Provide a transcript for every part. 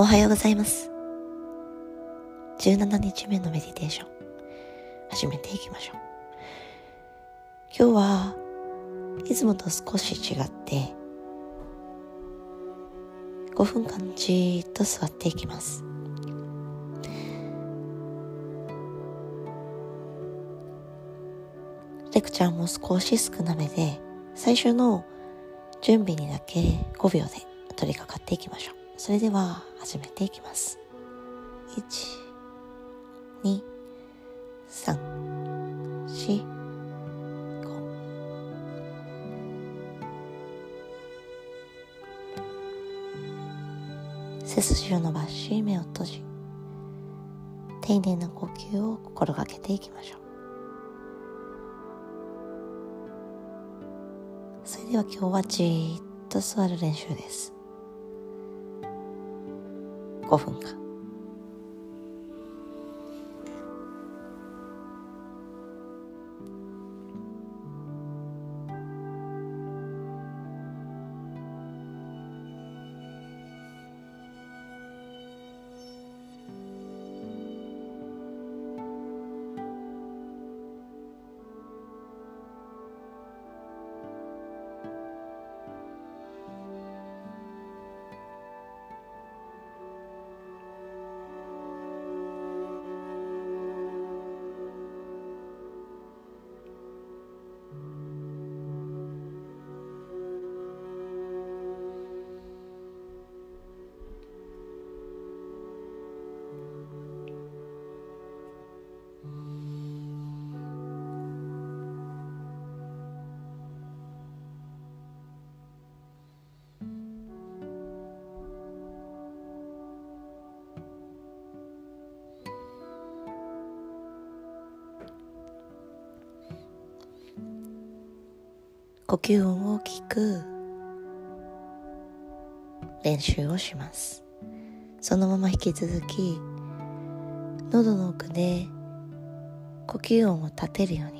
おはようございます。17日目のメディテーション、始めていきましょう。今日はいつもと少し違って、5分間じーっと座っていきます。レクチャーも少し少なめで、最初の準備にだけ5秒で取り掛かっていきましょう。それでは始めていきます。1、2、3、4、5。背筋を伸ばし目を閉じ丁寧な呼吸を心がけていきましょうそれでは今日はじーっと座る練習です5分間。呼吸音を聞く練習をします。そのまま引き続き喉の奥で呼吸音を立てるように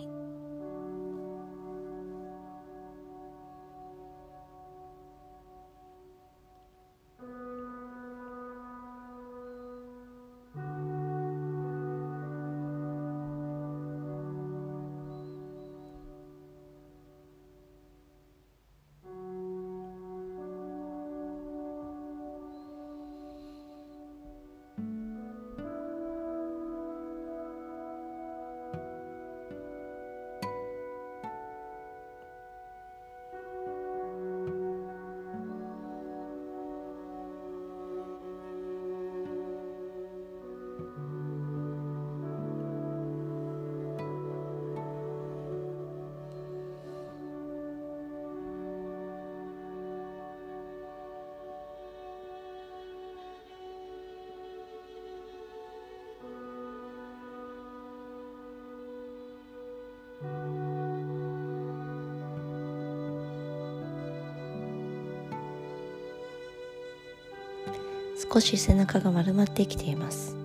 少し背中が丸まってきています。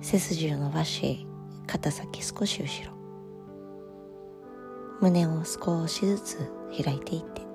背筋を伸ばし肩先少し後ろ。胸を少しずつ開いていって。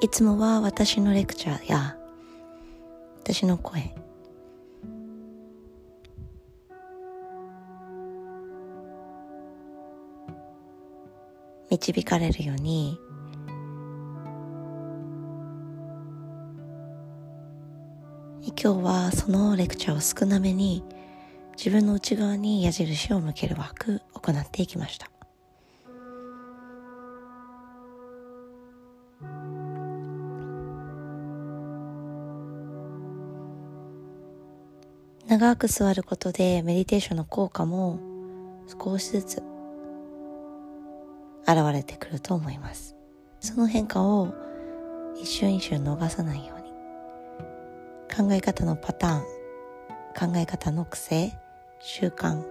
いつもは私のレクチャーや私の声。導かれるように今日はそのレクチャーを少なめに自分の内側に矢印を向ける枠を行っていきました。長く座ることでメディテーションの効果も少しずつ現れてくると思います。その変化を一瞬一瞬逃さないように。考え方のパターン考え方の癖習慣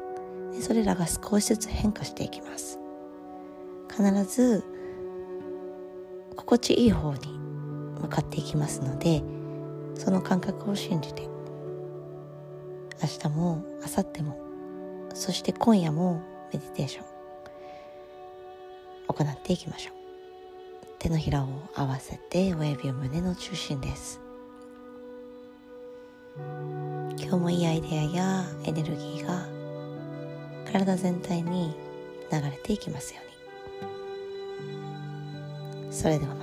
それらが少しずつ変化していきます。必ず心地いい方に向かっていきますのでその感覚を信じて明日も明後日もそして今夜もメディテーション行っていきましょう。手のひらを合わせて親指を胸の中心です。今日もいいアイデアやエネルギーが体全体に流れていきますように。それではまた。